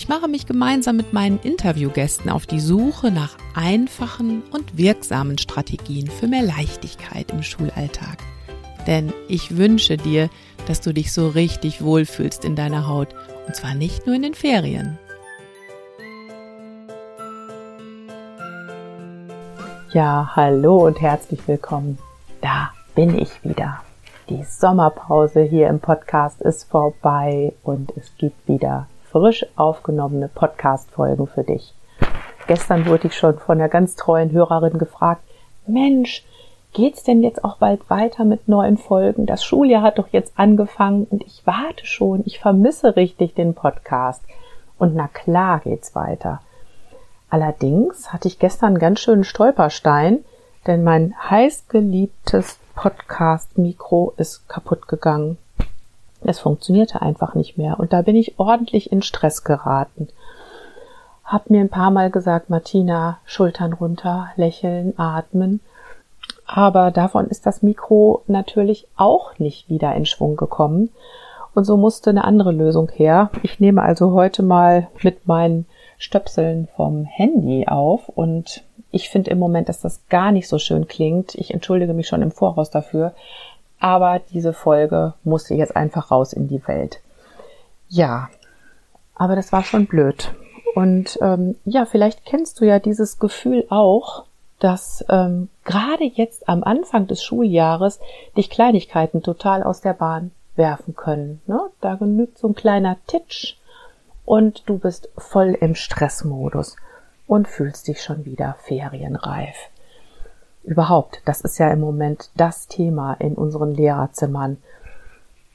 ich mache mich gemeinsam mit meinen Interviewgästen auf die Suche nach einfachen und wirksamen Strategien für mehr Leichtigkeit im Schulalltag. Denn ich wünsche dir, dass du dich so richtig wohlfühlst in deiner Haut und zwar nicht nur in den Ferien. Ja, hallo und herzlich willkommen. Da bin ich wieder. Die Sommerpause hier im Podcast ist vorbei und es gibt wieder frisch aufgenommene Podcast-Folgen für dich. Gestern wurde ich schon von einer ganz treuen Hörerin gefragt, Mensch, geht's denn jetzt auch bald weiter mit neuen Folgen? Das Schuljahr hat doch jetzt angefangen und ich warte schon, ich vermisse richtig den Podcast. Und na klar geht's weiter. Allerdings hatte ich gestern einen ganz schönen Stolperstein, denn mein heißgeliebtes Podcast-Mikro ist kaputt gegangen. Es funktionierte einfach nicht mehr und da bin ich ordentlich in Stress geraten. Hab mir ein paar Mal gesagt, Martina, Schultern runter, lächeln, atmen. Aber davon ist das Mikro natürlich auch nicht wieder in Schwung gekommen. Und so musste eine andere Lösung her. Ich nehme also heute mal mit meinen Stöpseln vom Handy auf und ich finde im Moment, dass das gar nicht so schön klingt. Ich entschuldige mich schon im Voraus dafür aber diese Folge musste jetzt einfach raus in die Welt. Ja, aber das war schon blöd. Und ähm, ja, vielleicht kennst du ja dieses Gefühl auch, dass ähm, gerade jetzt am Anfang des Schuljahres dich Kleinigkeiten total aus der Bahn werfen können. Ne? Da genügt so ein kleiner Titsch und du bist voll im Stressmodus und fühlst dich schon wieder ferienreif überhaupt, das ist ja im Moment das Thema in unseren Lehrerzimmern.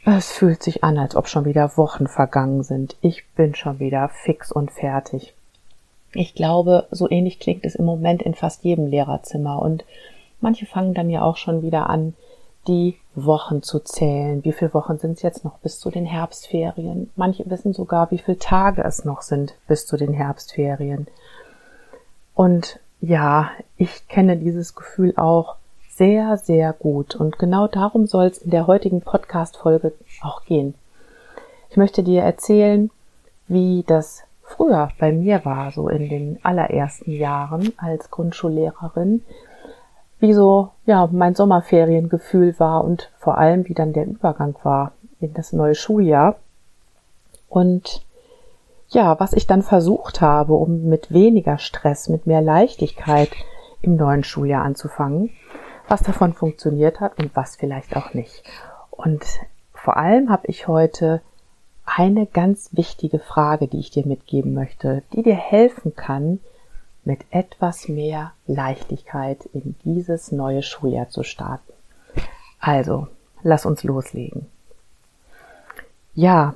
Es fühlt sich an, als ob schon wieder Wochen vergangen sind. Ich bin schon wieder fix und fertig. Ich glaube, so ähnlich klingt es im Moment in fast jedem Lehrerzimmer und manche fangen dann ja auch schon wieder an, die Wochen zu zählen. Wie viele Wochen sind es jetzt noch bis zu den Herbstferien? Manche wissen sogar, wie viele Tage es noch sind bis zu den Herbstferien. Und ja, ich kenne dieses Gefühl auch sehr, sehr gut. Und genau darum soll es in der heutigen Podcast-Folge auch gehen. Ich möchte dir erzählen, wie das früher bei mir war, so in den allerersten Jahren als Grundschullehrerin, wie so, ja, mein Sommerferiengefühl war und vor allem, wie dann der Übergang war in das neue Schuljahr. Und ja, was ich dann versucht habe, um mit weniger Stress, mit mehr Leichtigkeit im neuen Schuljahr anzufangen, was davon funktioniert hat und was vielleicht auch nicht. Und vor allem habe ich heute eine ganz wichtige Frage, die ich dir mitgeben möchte, die dir helfen kann, mit etwas mehr Leichtigkeit in dieses neue Schuljahr zu starten. Also, lass uns loslegen. Ja,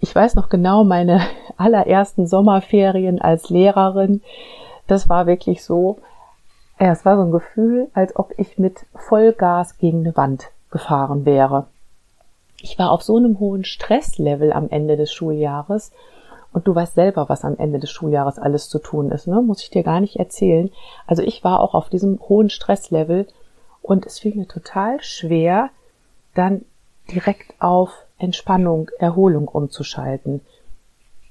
ich weiß noch genau meine allerersten Sommerferien als Lehrerin. Das war wirklich so, ja, es war so ein Gefühl, als ob ich mit Vollgas gegen eine Wand gefahren wäre. Ich war auf so einem hohen Stresslevel am Ende des Schuljahres und du weißt selber, was am Ende des Schuljahres alles zu tun ist, ne? Muss ich dir gar nicht erzählen. Also ich war auch auf diesem hohen Stresslevel und es fiel mir total schwer, dann direkt auf Entspannung, Erholung umzuschalten.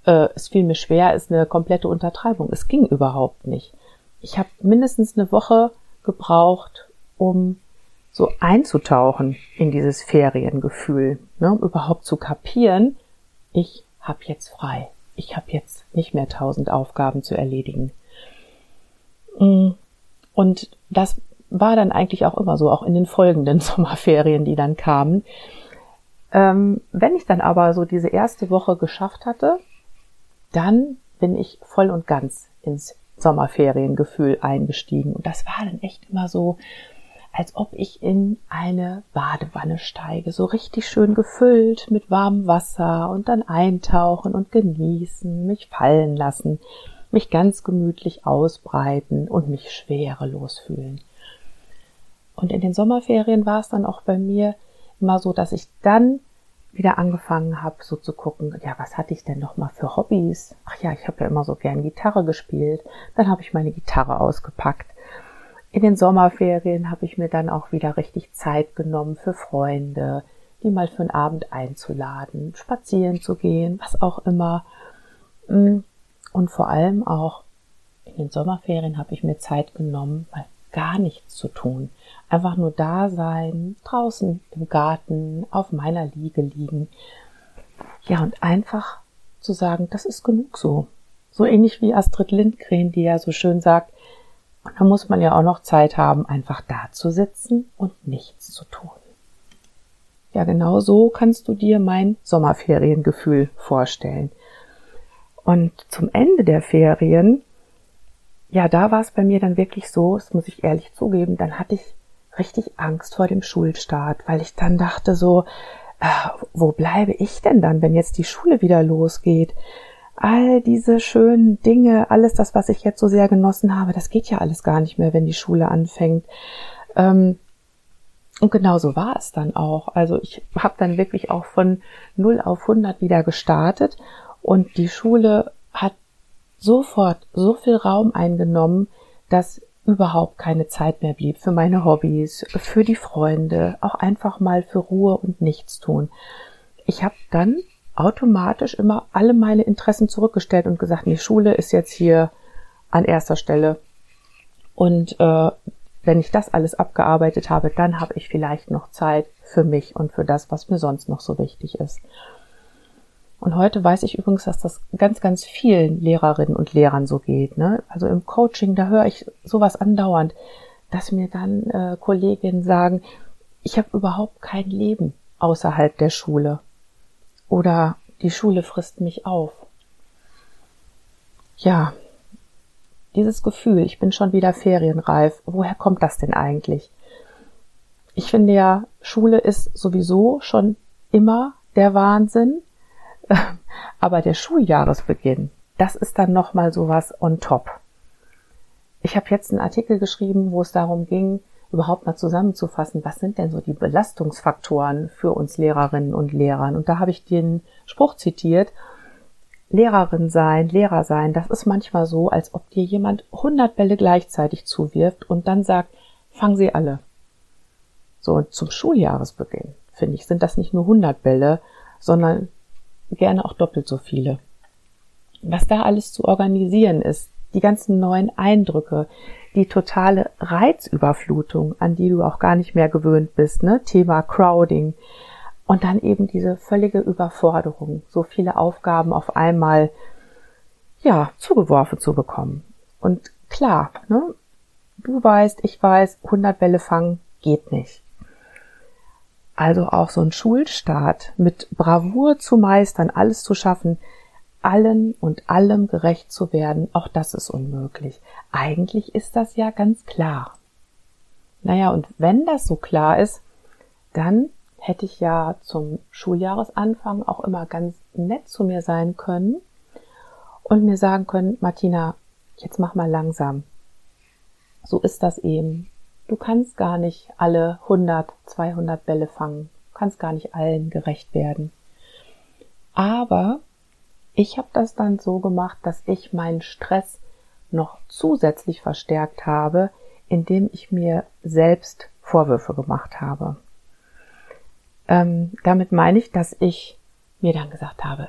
Äh, es fiel mir schwer, ist eine komplette Untertreibung. Es ging überhaupt nicht. Ich habe mindestens eine Woche gebraucht, um so einzutauchen in dieses Feriengefühl, ne, um überhaupt zu kapieren, ich habe jetzt frei. Ich habe jetzt nicht mehr tausend Aufgaben zu erledigen. Mm. Und das war dann eigentlich auch immer so, auch in den folgenden Sommerferien, die dann kamen. Ähm, wenn ich dann aber so diese erste Woche geschafft hatte, dann bin ich voll und ganz ins Sommerferiengefühl eingestiegen. Und das war dann echt immer so, als ob ich in eine Badewanne steige, so richtig schön gefüllt mit warmem Wasser und dann eintauchen und genießen, mich fallen lassen. mich ganz gemütlich ausbreiten und mich schwerelos fühlen. Und in den Sommerferien war es dann auch bei mir immer so, dass ich dann wieder angefangen habe, so zu gucken, ja, was hatte ich denn noch mal für Hobbys? Ach ja, ich habe ja immer so gern Gitarre gespielt. Dann habe ich meine Gitarre ausgepackt. In den Sommerferien habe ich mir dann auch wieder richtig Zeit genommen für Freunde, die mal für einen Abend einzuladen, spazieren zu gehen, was auch immer. Mm, und vor allem auch in den Sommerferien habe ich mir Zeit genommen, mal gar nichts zu tun. Einfach nur da sein, draußen im Garten, auf meiner Liege liegen. Ja, und einfach zu sagen, das ist genug so. So ähnlich wie Astrid Lindgren, die ja so schön sagt, da muss man ja auch noch Zeit haben, einfach da zu sitzen und nichts zu tun. Ja, genau so kannst du dir mein Sommerferiengefühl vorstellen. Und zum Ende der Ferien, ja, da war es bei mir dann wirklich so, das muss ich ehrlich zugeben, dann hatte ich richtig Angst vor dem Schulstart, weil ich dann dachte so, äh, wo bleibe ich denn dann, wenn jetzt die Schule wieder losgeht? All diese schönen Dinge, alles das, was ich jetzt so sehr genossen habe, das geht ja alles gar nicht mehr, wenn die Schule anfängt. Ähm, und genau so war es dann auch. Also ich habe dann wirklich auch von 0 auf 100 wieder gestartet und die Schule sofort so viel Raum eingenommen, dass überhaupt keine Zeit mehr blieb für meine Hobbys, für die Freunde, auch einfach mal für Ruhe und nichts tun. Ich habe dann automatisch immer alle meine Interessen zurückgestellt und gesagt, die Schule ist jetzt hier an erster Stelle. Und äh, wenn ich das alles abgearbeitet habe, dann habe ich vielleicht noch Zeit für mich und für das, was mir sonst noch so wichtig ist. Und heute weiß ich übrigens, dass das ganz, ganz vielen Lehrerinnen und Lehrern so geht. Ne? Also im Coaching, da höre ich sowas andauernd, dass mir dann äh, Kolleginnen sagen, ich habe überhaupt kein Leben außerhalb der Schule. Oder die Schule frisst mich auf. Ja, dieses Gefühl, ich bin schon wieder ferienreif, woher kommt das denn eigentlich? Ich finde ja, Schule ist sowieso schon immer der Wahnsinn. Aber der Schuljahresbeginn, das ist dann nochmal sowas on top. Ich habe jetzt einen Artikel geschrieben, wo es darum ging, überhaupt mal zusammenzufassen, was sind denn so die Belastungsfaktoren für uns Lehrerinnen und Lehrern. Und da habe ich den Spruch zitiert, Lehrerin sein, Lehrer sein, das ist manchmal so, als ob dir jemand 100 Bälle gleichzeitig zuwirft und dann sagt, fang sie alle. So, und zum Schuljahresbeginn, finde ich, sind das nicht nur 100 Bälle, sondern gerne auch doppelt so viele. Was da alles zu organisieren ist, die ganzen neuen Eindrücke, die totale Reizüberflutung, an die du auch gar nicht mehr gewöhnt bist, ne? Thema Crowding. Und dann eben diese völlige Überforderung, so viele Aufgaben auf einmal, ja, zugeworfen zu bekommen. Und klar, ne? Du weißt, ich weiß, 100 Bälle fangen geht nicht. Also auch so ein Schulstart mit Bravour zu meistern, alles zu schaffen, allen und allem gerecht zu werden, auch das ist unmöglich. Eigentlich ist das ja ganz klar. Naja, und wenn das so klar ist, dann hätte ich ja zum Schuljahresanfang auch immer ganz nett zu mir sein können und mir sagen können, Martina, jetzt mach mal langsam. So ist das eben. Du kannst gar nicht alle 100, 200 Bälle fangen. Du kannst gar nicht allen gerecht werden. Aber ich habe das dann so gemacht, dass ich meinen Stress noch zusätzlich verstärkt habe, indem ich mir selbst Vorwürfe gemacht habe. Ähm, damit meine ich, dass ich mir dann gesagt habe,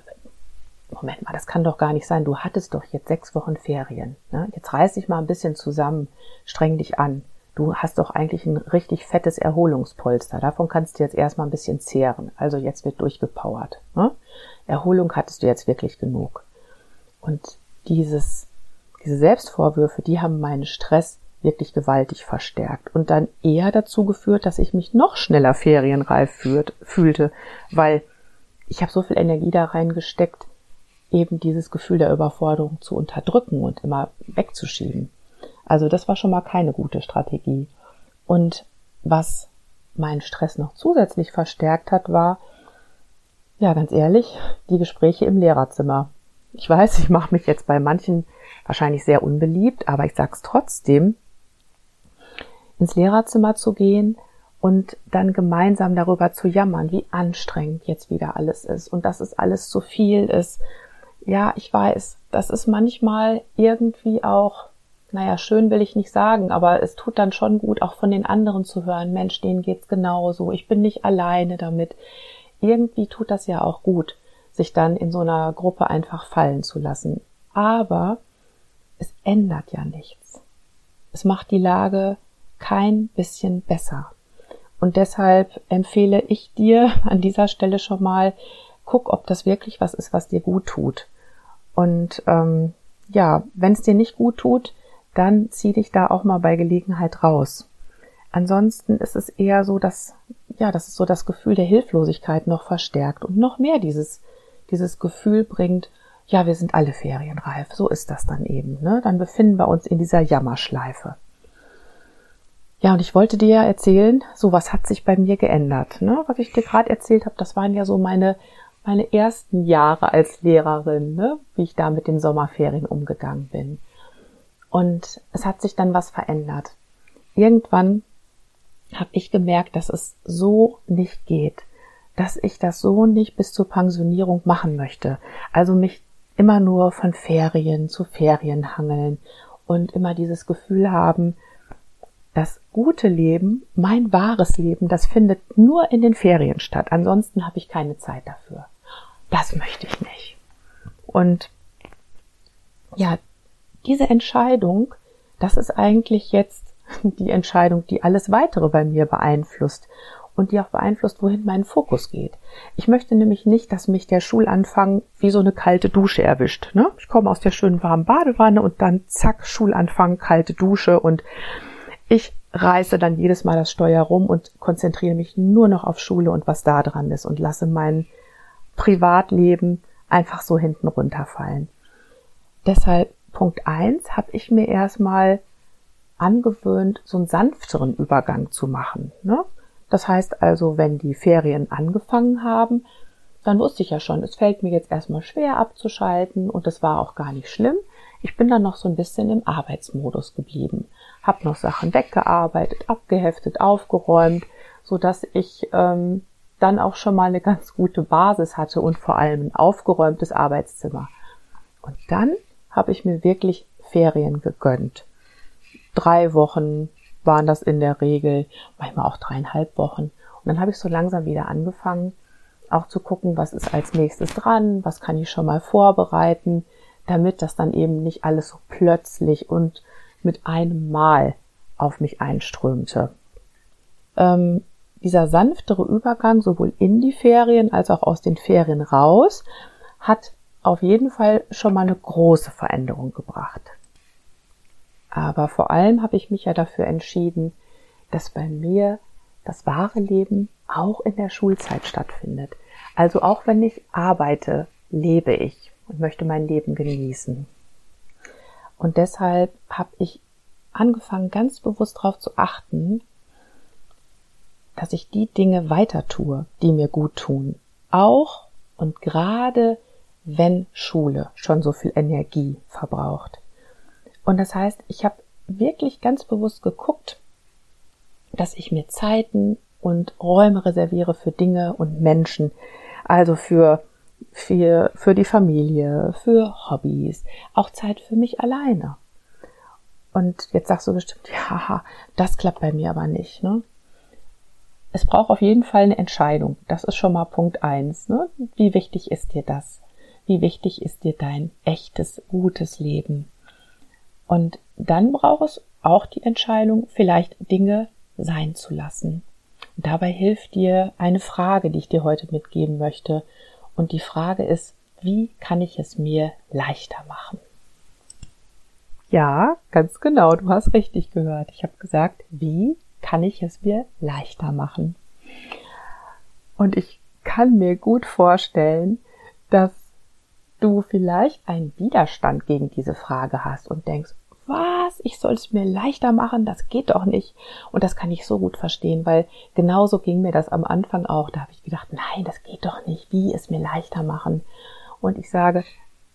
Moment mal, das kann doch gar nicht sein. Du hattest doch jetzt sechs Wochen Ferien. Ne? Jetzt reiß dich mal ein bisschen zusammen, streng dich an du hast doch eigentlich ein richtig fettes Erholungspolster. Davon kannst du jetzt erstmal ein bisschen zehren. Also jetzt wird durchgepowert. Ne? Erholung hattest du jetzt wirklich genug. Und dieses, diese Selbstvorwürfe, die haben meinen Stress wirklich gewaltig verstärkt und dann eher dazu geführt, dass ich mich noch schneller ferienreif führt, fühlte, weil ich habe so viel Energie da reingesteckt, eben dieses Gefühl der Überforderung zu unterdrücken und immer wegzuschieben. Also das war schon mal keine gute Strategie. Und was meinen Stress noch zusätzlich verstärkt hat, war, ja, ganz ehrlich, die Gespräche im Lehrerzimmer. Ich weiß, ich mache mich jetzt bei manchen wahrscheinlich sehr unbeliebt, aber ich sag's trotzdem, ins Lehrerzimmer zu gehen und dann gemeinsam darüber zu jammern, wie anstrengend jetzt wieder alles ist und dass es alles zu viel ist. Ja, ich weiß, das ist manchmal irgendwie auch, naja, schön will ich nicht sagen, aber es tut dann schon gut, auch von den anderen zu hören, Mensch, denen geht's genauso, ich bin nicht alleine damit. Irgendwie tut das ja auch gut, sich dann in so einer Gruppe einfach fallen zu lassen. Aber es ändert ja nichts. Es macht die Lage kein bisschen besser. Und deshalb empfehle ich dir an dieser Stelle schon mal, guck, ob das wirklich was ist, was dir gut tut. Und ähm, ja, wenn es dir nicht gut tut, dann zieh dich da auch mal bei Gelegenheit raus. Ansonsten ist es eher so, dass ja, dass es so das Gefühl der Hilflosigkeit noch verstärkt und noch mehr dieses dieses Gefühl bringt, ja, wir sind alle ferienreif. So ist das dann eben. Ne? Dann befinden wir uns in dieser Jammerschleife. Ja, und ich wollte dir ja erzählen, so was hat sich bei mir geändert. Ne? Was ich dir gerade erzählt habe, das waren ja so meine, meine ersten Jahre als Lehrerin, ne? wie ich da mit den Sommerferien umgegangen bin. Und es hat sich dann was verändert. Irgendwann habe ich gemerkt, dass es so nicht geht, dass ich das so nicht bis zur Pensionierung machen möchte. Also mich immer nur von Ferien zu Ferien hangeln und immer dieses Gefühl haben, das gute Leben, mein wahres Leben, das findet nur in den Ferien statt. Ansonsten habe ich keine Zeit dafür. Das möchte ich nicht. Und ja, diese Entscheidung, das ist eigentlich jetzt die Entscheidung, die alles weitere bei mir beeinflusst und die auch beeinflusst, wohin mein Fokus geht. Ich möchte nämlich nicht, dass mich der Schulanfang wie so eine kalte Dusche erwischt. Ne? Ich komme aus der schönen warmen Badewanne und dann zack, Schulanfang, kalte Dusche und ich reiße dann jedes Mal das Steuer rum und konzentriere mich nur noch auf Schule und was da dran ist und lasse mein Privatleben einfach so hinten runterfallen. Deshalb Punkt eins habe ich mir erstmal angewöhnt, so einen sanfteren Übergang zu machen. Ne? Das heißt also, wenn die Ferien angefangen haben, dann wusste ich ja schon, es fällt mir jetzt erstmal schwer abzuschalten und das war auch gar nicht schlimm. Ich bin dann noch so ein bisschen im Arbeitsmodus geblieben habe noch Sachen weggearbeitet, abgeheftet, aufgeräumt, so dass ich ähm, dann auch schon mal eine ganz gute Basis hatte und vor allem ein aufgeräumtes Arbeitszimmer. Und dann habe ich mir wirklich Ferien gegönnt. Drei Wochen waren das in der Regel, manchmal auch dreieinhalb Wochen. Und dann habe ich so langsam wieder angefangen, auch zu gucken, was ist als nächstes dran, was kann ich schon mal vorbereiten, damit das dann eben nicht alles so plötzlich und mit einem Mal auf mich einströmte. Ähm, dieser sanftere Übergang sowohl in die Ferien als auch aus den Ferien raus hat auf jeden Fall schon mal eine große Veränderung gebracht. Aber vor allem habe ich mich ja dafür entschieden, dass bei mir das wahre Leben auch in der Schulzeit stattfindet. Also auch wenn ich arbeite, lebe ich und möchte mein Leben genießen. Und deshalb habe ich angefangen, ganz bewusst darauf zu achten, dass ich die Dinge weiter tue, die mir gut tun. Auch und gerade wenn Schule schon so viel Energie verbraucht. Und das heißt, ich habe wirklich ganz bewusst geguckt, dass ich mir Zeiten und Räume reserviere für Dinge und Menschen, also für für, für die Familie, für Hobbys, auch Zeit für mich alleine. Und jetzt sagst du bestimmt, ja, das klappt bei mir aber nicht. Ne? Es braucht auf jeden Fall eine Entscheidung. Das ist schon mal Punkt eins. Ne? Wie wichtig ist dir das? Wie wichtig ist dir dein echtes, gutes Leben? Und dann braucht es auch die Entscheidung, vielleicht Dinge sein zu lassen. Und dabei hilft dir eine Frage, die ich dir heute mitgeben möchte. Und die Frage ist, wie kann ich es mir leichter machen? Ja, ganz genau, du hast richtig gehört. Ich habe gesagt, wie kann ich es mir leichter machen? Und ich kann mir gut vorstellen, dass du vielleicht einen Widerstand gegen diese Frage hast und denkst, was, ich soll es mir leichter machen, das geht doch nicht. Und das kann ich so gut verstehen, weil genauso ging mir das am Anfang auch. Da habe ich gedacht, nein, das geht doch nicht, wie es mir leichter machen. Und ich sage,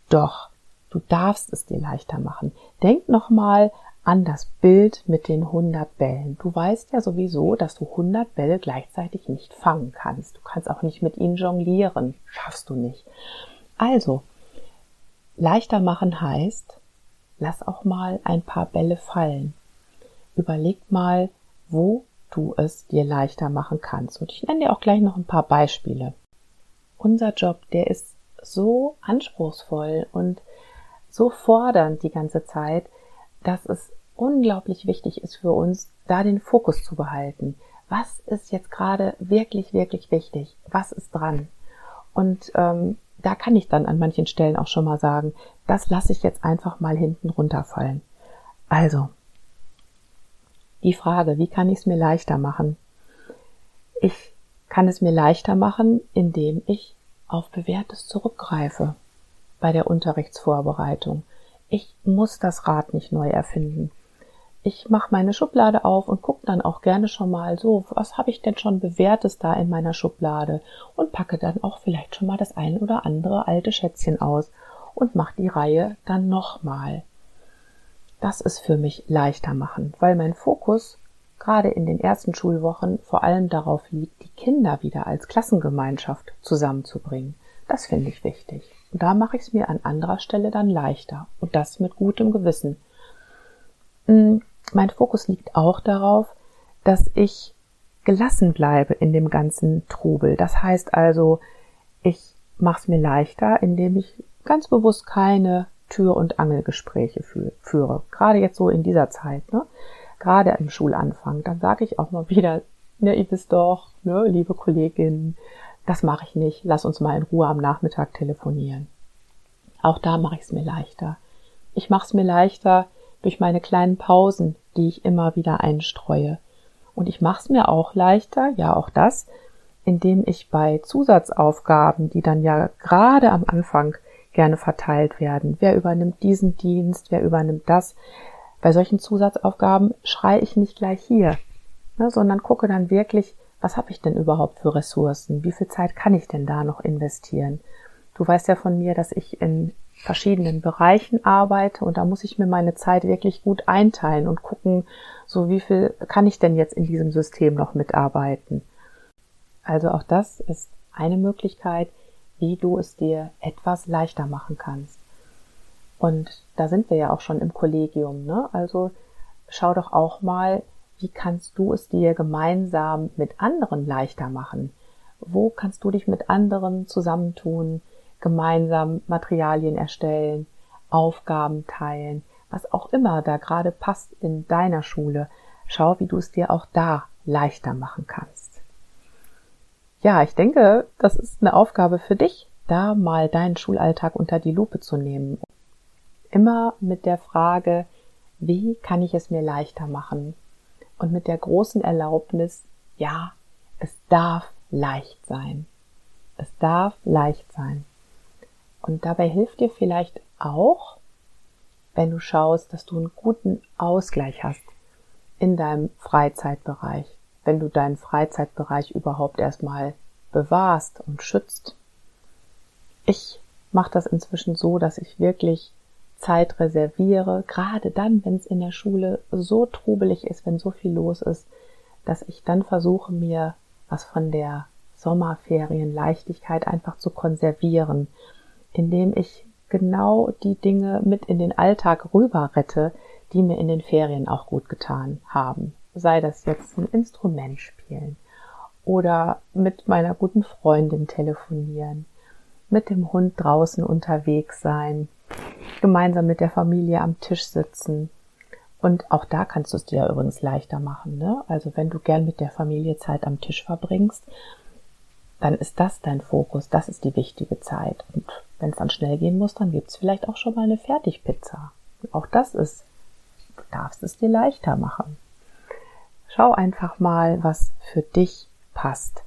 doch, Du darfst es dir leichter machen. Denk nochmal an das Bild mit den 100 Bällen. Du weißt ja sowieso, dass du 100 Bälle gleichzeitig nicht fangen kannst. Du kannst auch nicht mit ihnen jonglieren. Schaffst du nicht. Also, leichter machen heißt, lass auch mal ein paar Bälle fallen. Überleg mal, wo du es dir leichter machen kannst. Und ich nenne dir auch gleich noch ein paar Beispiele. Unser Job, der ist so anspruchsvoll und so fordernd die ganze Zeit, dass es unglaublich wichtig ist für uns, da den Fokus zu behalten. Was ist jetzt gerade wirklich, wirklich wichtig? Was ist dran? Und ähm, da kann ich dann an manchen Stellen auch schon mal sagen, das lasse ich jetzt einfach mal hinten runterfallen. Also, die Frage, wie kann ich es mir leichter machen? Ich kann es mir leichter machen, indem ich auf bewährtes zurückgreife bei der Unterrichtsvorbereitung. Ich muss das Rad nicht neu erfinden. Ich mache meine Schublade auf und gucke dann auch gerne schon mal so, was habe ich denn schon bewährtes da in meiner Schublade und packe dann auch vielleicht schon mal das ein oder andere alte Schätzchen aus und mache die Reihe dann nochmal. Das ist für mich leichter machen, weil mein Fokus gerade in den ersten Schulwochen vor allem darauf liegt, die Kinder wieder als Klassengemeinschaft zusammenzubringen. Das finde ich wichtig. Und da mache ich es mir an anderer Stelle dann leichter. Und das mit gutem Gewissen. Mm, mein Fokus liegt auch darauf, dass ich gelassen bleibe in dem ganzen Trubel. Das heißt also, ich mache es mir leichter, indem ich ganz bewusst keine Tür- und Angelgespräche führe. Gerade jetzt so in dieser Zeit, ne? gerade im Schulanfang. Dann sage ich auch mal wieder, ne, ihr wisst doch, ne, liebe Kollegin, das mache ich nicht, lass uns mal in Ruhe am Nachmittag telefonieren. Auch da mache ich es mir leichter. Ich mache es mir leichter durch meine kleinen Pausen, die ich immer wieder einstreue. Und ich mache es mir auch leichter, ja auch das, indem ich bei Zusatzaufgaben, die dann ja gerade am Anfang gerne verteilt werden, wer übernimmt diesen Dienst, wer übernimmt das, bei solchen Zusatzaufgaben schreie ich nicht gleich hier, ne, sondern gucke dann wirklich, was habe ich denn überhaupt für Ressourcen? Wie viel Zeit kann ich denn da noch investieren? Du weißt ja von mir, dass ich in verschiedenen Bereichen arbeite und da muss ich mir meine Zeit wirklich gut einteilen und gucken, so wie viel kann ich denn jetzt in diesem System noch mitarbeiten. Also auch das ist eine Möglichkeit, wie du es dir etwas leichter machen kannst. Und da sind wir ja auch schon im Kollegium, ne? Also schau doch auch mal, wie kannst du es dir gemeinsam mit anderen leichter machen? Wo kannst du dich mit anderen zusammentun, gemeinsam Materialien erstellen, Aufgaben teilen, was auch immer da gerade passt in deiner Schule? Schau, wie du es dir auch da leichter machen kannst. Ja, ich denke, das ist eine Aufgabe für dich, da mal deinen Schulalltag unter die Lupe zu nehmen. Immer mit der Frage, wie kann ich es mir leichter machen? und mit der großen Erlaubnis, ja, es darf leicht sein. Es darf leicht sein. Und dabei hilft dir vielleicht auch, wenn du schaust, dass du einen guten Ausgleich hast in deinem Freizeitbereich, wenn du deinen Freizeitbereich überhaupt erstmal bewahrst und schützt. Ich mache das inzwischen so, dass ich wirklich Zeit reserviere, gerade dann, wenn es in der Schule so trubelig ist, wenn so viel los ist, dass ich dann versuche, mir was von der Sommerferienleichtigkeit einfach zu konservieren, indem ich genau die Dinge mit in den Alltag rüber rette, die mir in den Ferien auch gut getan haben. Sei das jetzt ein Instrument spielen oder mit meiner guten Freundin telefonieren, mit dem Hund draußen unterwegs sein, gemeinsam mit der Familie am Tisch sitzen. Und auch da kannst du es dir übrigens leichter machen. Ne? Also wenn du gern mit der Familie Zeit am Tisch verbringst, dann ist das dein Fokus, das ist die wichtige Zeit. Und wenn es dann schnell gehen muss, dann gibt's vielleicht auch schon mal eine Fertigpizza. auch das ist, du darfst es dir leichter machen. Schau einfach mal, was für dich passt.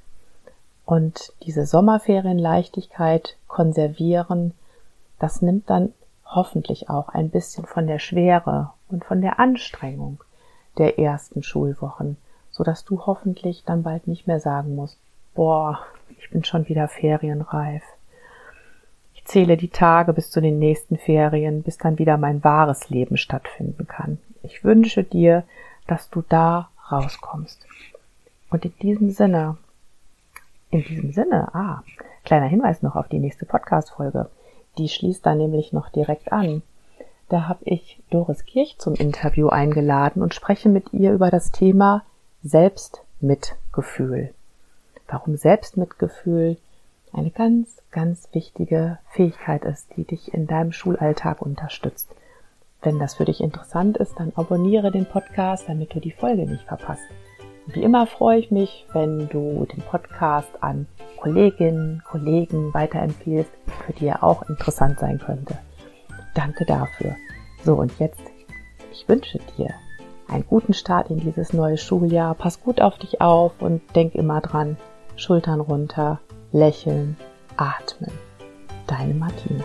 Und diese Sommerferienleichtigkeit konservieren, das nimmt dann hoffentlich auch ein bisschen von der Schwere und von der Anstrengung der ersten Schulwochen, so dass du hoffentlich dann bald nicht mehr sagen musst, boah, ich bin schon wieder ferienreif. Zähle die Tage bis zu den nächsten Ferien, bis dann wieder mein wahres Leben stattfinden kann. Ich wünsche dir, dass du da rauskommst. Und in diesem Sinne, in diesem Sinne, ah, kleiner Hinweis noch auf die nächste Podcast-Folge. Die schließt da nämlich noch direkt an. Da habe ich Doris Kirch zum Interview eingeladen und spreche mit ihr über das Thema Selbstmitgefühl. Warum Selbstmitgefühl eine ganz, ganz wichtige Fähigkeit ist, die dich in deinem Schulalltag unterstützt. Wenn das für dich interessant ist, dann abonniere den Podcast, damit du die Folge nicht verpasst. Wie immer freue ich mich, wenn du den Podcast an Kolleginnen, Kollegen weiterempfiehlst, für die er auch interessant sein könnte. Danke dafür. So, und jetzt, ich wünsche dir einen guten Start in dieses neue Schuljahr. Pass gut auf dich auf und denk immer dran, Schultern runter, lächeln, atmen. Deine Martina.